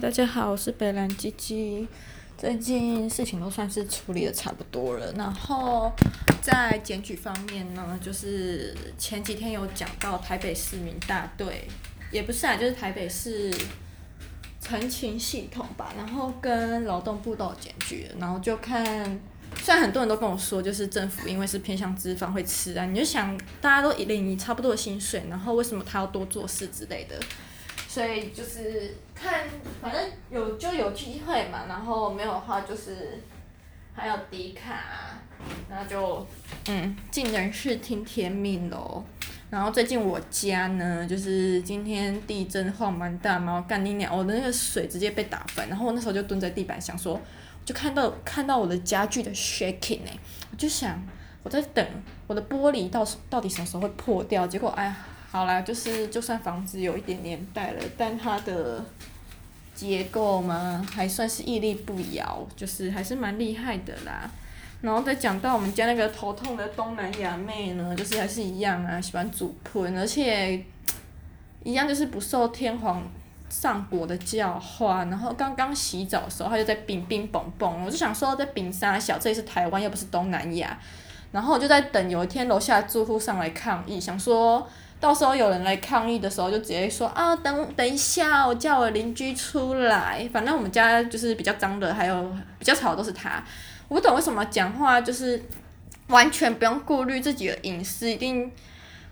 大家好，我是北兰鸡鸡。最近事情都算是处理的差不多了，然后在检举方面呢，就是前几天有讲到台北市民大队，也不是啊，就是台北市陈情系统吧，然后跟劳动部都有检举，然后就看，虽然很多人都跟我说，就是政府因为是偏向资方会吃啊，你就想大家都领差不多的薪水，然后为什么他要多做事之类的。所以就是看，反正有就有机会嘛，然后没有的话就是还有迪卡，那就嗯尽人事听天命喽。然后最近我家呢，就是今天地震晃蛮大嘛，干你娘，我的那个水直接被打翻，然后我那时候就蹲在地板想说，就看到看到我的家具的 shaking 哎，我就想我在等我的玻璃到到底什么时候会破掉，结果哎呀。好啦，就是就算房子有一点年代了，但它的结构嘛，还算是屹立不摇，就是还是蛮厉害的啦。然后再讲到我们家那个头痛的东南亚妹呢，就是还是一样啊，喜欢煮喷，而且一样就是不受天皇上国的教化。然后刚刚洗澡的时候，她就在冰冰蹦蹦，我就想说在冰沙小，这里是台湾，又不是东南亚。然后我就在等有一天楼下住户上来抗议，想说。到时候有人来抗议的时候，就直接说啊，等等一下，我叫我邻居出来。反正我们家就是比较脏的，还有比较吵的都是他。我不懂为什么讲话就是完全不用顾虑自己的隐私，一定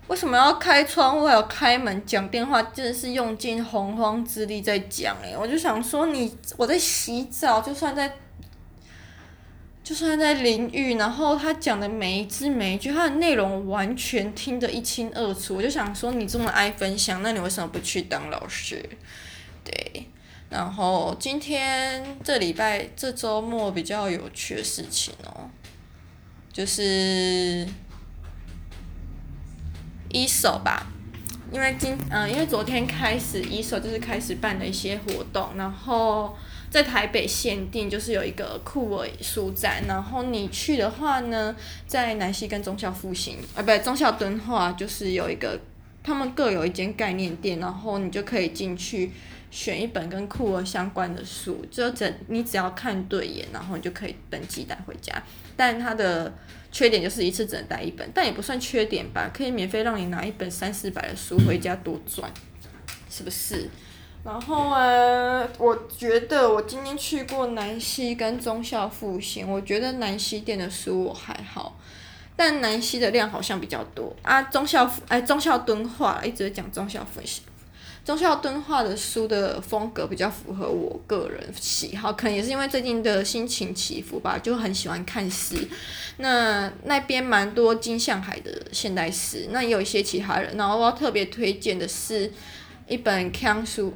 为什么要开窗户还有开门讲电话，真的是用尽洪荒之力在讲诶，我就想说你，我在洗澡，就算在。就算在淋浴，然后他讲的每一字每一句，他的内容完全听得一清二楚。我就想说，你这么爱分享，那你为什么不去当老师？对。然后今天这礼拜这周末比较有趣的事情哦，就是一手吧，因为今嗯，因为昨天开始一手就是开始办了一些活动，然后。在台北限定就是有一个酷尔书展，然后你去的话呢，在南西跟忠孝复兴，啊，不对，忠孝敦化就是有一个，他们各有一间概念店，然后你就可以进去选一本跟酷尔相关的书，就只你只要看对眼，然后你就可以登记带回家。但它的缺点就是一次只能带一本，但也不算缺点吧，可以免费让你拿一本三四百的书回家多赚，是不是？然后啊，我觉得我今天去过南西跟忠孝复兴，我觉得南西店的书我还好，但南西的量好像比较多啊。忠孝哎，忠孝敦化一直讲忠孝复兴，忠孝敦化的书的风格比较符合我个人喜好，可能也是因为最近的心情起伏吧，就很喜欢看诗。那那边蛮多金相海的现代诗，那也有一些其他人。然后我要特别推荐的是一本康书。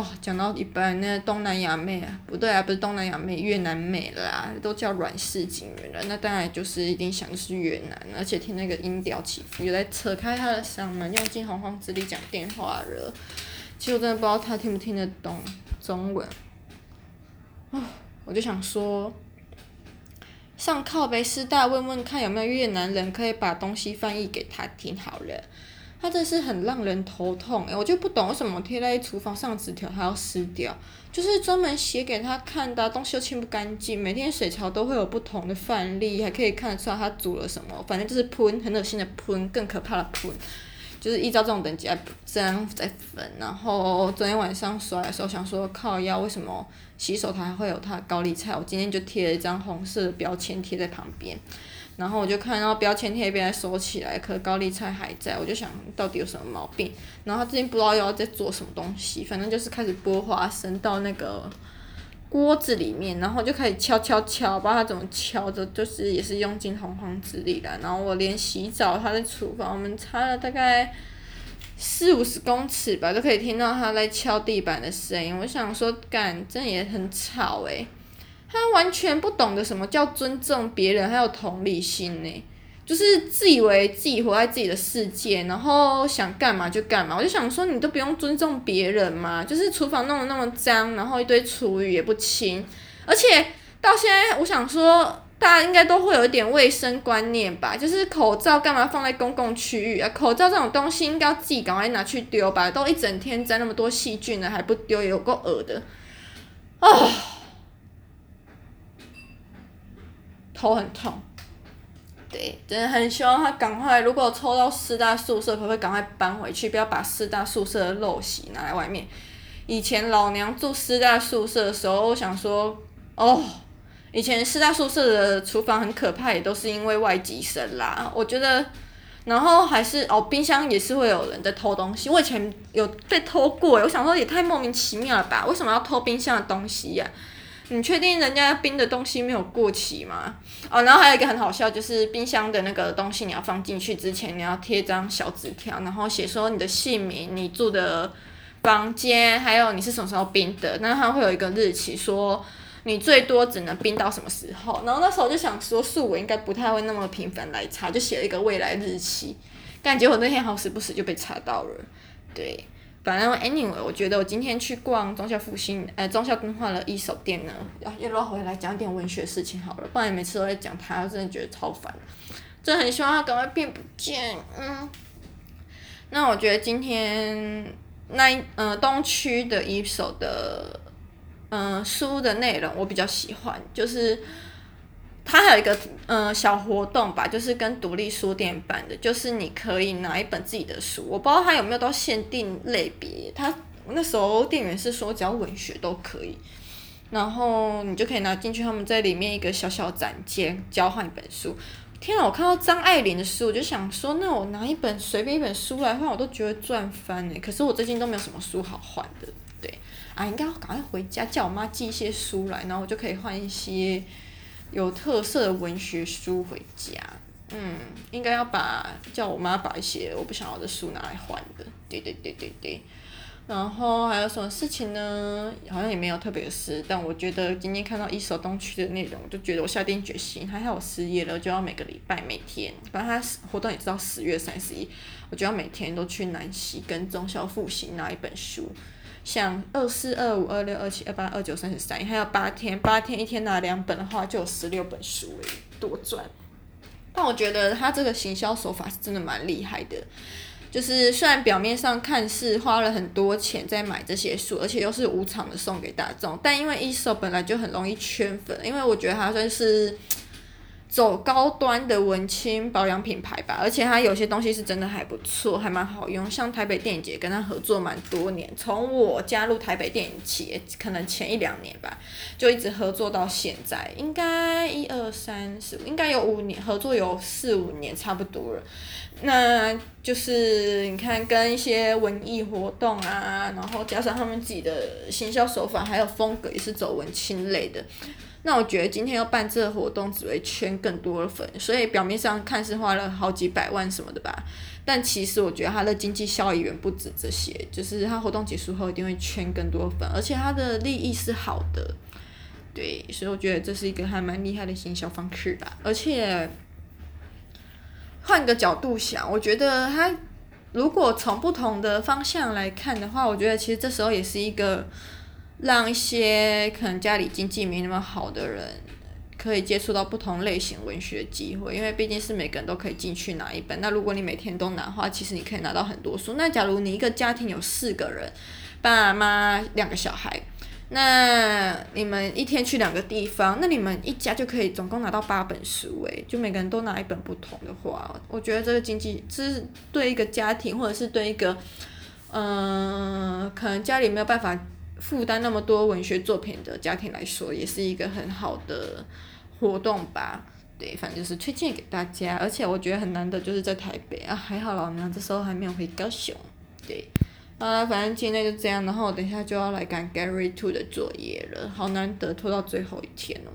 哦，讲到一半，那东南亚妹啊，不对啊，不是东南亚妹，越南妹啦，都叫阮氏警员了，那当然就是一定想的是越南，而且听那个音调起伏，有在扯开他的嗓门，用尽洪荒之力讲电话了。其实我真的不知道他听不听得懂中文。哦，我就想说，上靠北师大问问看有没有越南人可以把东西翻译给他听好了。他真是很让人头痛诶，我就不懂为什么贴在厨房上纸条还要撕掉，就是专门写给他看的，东西又清不干净，每天水槽都会有不同的范例，还可以看得出来他煮了什么，反正就是喷，很恶心的喷，更可怕的喷，就是依照这种等级来这样再分。然后昨天晚上刷的时候想说靠腰，为什么洗手台会有他的高丽菜？我今天就贴了一张红色的标签贴在旁边。然后我就看到标签贴边收起来，可高丽菜还在，我就想到底有什么毛病。然后他最近不知道又要在做什么东西，反正就是开始剥花生到那个锅子里面，然后就开始敲敲敲，不知道他怎么敲的，就是也是用尽洪荒之力了。然后我连洗澡，他在厨房，我们擦了大概四五十公尺吧，都可以听到他在敲地板的声音。我想说，干，真的也很吵诶、他完全不懂得什么叫尊重别人，还有同理心呢，就是自以为自己活在自己的世界，然后想干嘛就干嘛。我就想说，你都不用尊重别人嘛，就是厨房弄得那么脏，然后一堆厨余也不清，而且到现在，我想说，大家应该都会有一点卫生观念吧？就是口罩干嘛放在公共区域啊？口罩这种东西应该要自己赶快拿去丢吧？都一整天沾那么多细菌了还不丢，有够恶的。啊，头很痛。对，真的很希望他赶快，如果抽到师大宿舍，可不可以赶快搬回去？不要把师大宿舍的陋习拿来外面。以前老娘住师大宿舍的时候，我想说，哦。以前师大宿舍的厨房很可怕，也都是因为外籍生啦。我觉得，然后还是哦，冰箱也是会有人在偷东西。我以前有被偷过，我想说也太莫名其妙了吧？为什么要偷冰箱的东西呀、你确定人家冰的东西没有过期吗？哦，然后还有一个很好笑，就是冰箱的那个东西，你要放进去之前，你要贴张小纸条，然后写说你的姓名、你住的房间，还有你是什么时候冰的。那它会有一个日期说。你最多只能冰到什么时候？然后那时候我就想说，恕我应该不太会那么频繁来查，就写了一个未来日期。但结果那天好时不时就被查到了。对，反正 anyway，我觉得我今天去逛忠孝复兴，呃，忠孝更换了一手店呢，要要不要回来讲点文学事情好了，不然每次都在讲他，我真的觉得超烦。真的很希望他赶快变不见。嗯，那我觉得今天那一呃东区的一手的。嗯、书的内容我比较喜欢，就是它还有一个嗯、小活动吧，就是跟独立书店办的，就是你可以拿一本自己的书，我不知道它有没有到限定类别，它那时候店员是说只要文学都可以，然后你就可以拿进去，他们在里面一个小小展间交换一本书。天啊，我看到张爱玲的书，我就想说，那我拿一本随便一本书来换，我都觉得赚翻哎，可是我最近都没有什么书好换的。对啊，应该要赶快回家，叫我妈寄一些书来，然后我就可以换一些有特色的文学书回家。嗯，应该要把叫我妈把一些我不想要的书拿来换的。对对对对对。然后还有什么事情呢？好像也没有特别的事，但我觉得今天看到一手东区的内容，就觉得我下定决心，还好我失业了，就要每个礼拜每天，反正他活动也是到十月三十一，我就要每天都去南西跟中校复习拿一本书。像二四二五二六二七二八二九三十三，还有八天，八天一天拿两本的话，就有十六本书诶，多赚。但我觉得他这个行销手法是真的蛮厉害的，就是虽然表面上看似花了很多钱在买这些书，而且又是无偿的送给大众，但因为一手本来就很容易圈粉，因为我觉得他算是。走高端的文青保养品牌吧，而且它有些东西是真的还不错，还蛮好用。像台北电影节跟他合作蛮多年，从我加入台北电影节可能前一两年吧，就一直合作到现在，应该一二三四，应该有五年合作，有四五年差不多了。那就是你看跟一些文艺活动啊，然后加上他们自己的行销手法，还有风格也是走文青类的。那我觉得今天要办这个活动，只会圈更多的粉，所以表面上看似花了好几百万什么的吧，但其实我觉得它的经济效益远不止这些，就是它活动结束后一定会圈更多粉，而且它的利益是好的，对，所以我觉得这是一个还蛮厉害的行销方式吧。而且换个角度想，我觉得它如果从不同的方向来看的话，我觉得其实这时候也是一个。让一些可能家里经济没那么好的人，可以接触到不同类型文学的机会，因为毕竟是每个人都可以进去拿一本。那如果你每天都拿的话，其实你可以拿到很多书。那假如你一个家庭有四个人，爸妈两个小孩，那你们一天去两个地方，那你们一家就可以总共拿到八本书诶，就每个人都拿一本不同的话，我觉得这个经济，这是对一个家庭或者是对一个，嗯、可能家里没有办法。负担那么多文学作品的家庭来说，也是一个很好的活动吧。对，反正就是推荐给大家。而且我觉得很难得，就是在台北啊，还好老娘这时候还没有回高雄。对，啊，反正今天就这样，然后我等一下就要来赶 Gary Two 的作业了，好难得拖到最后一天哦。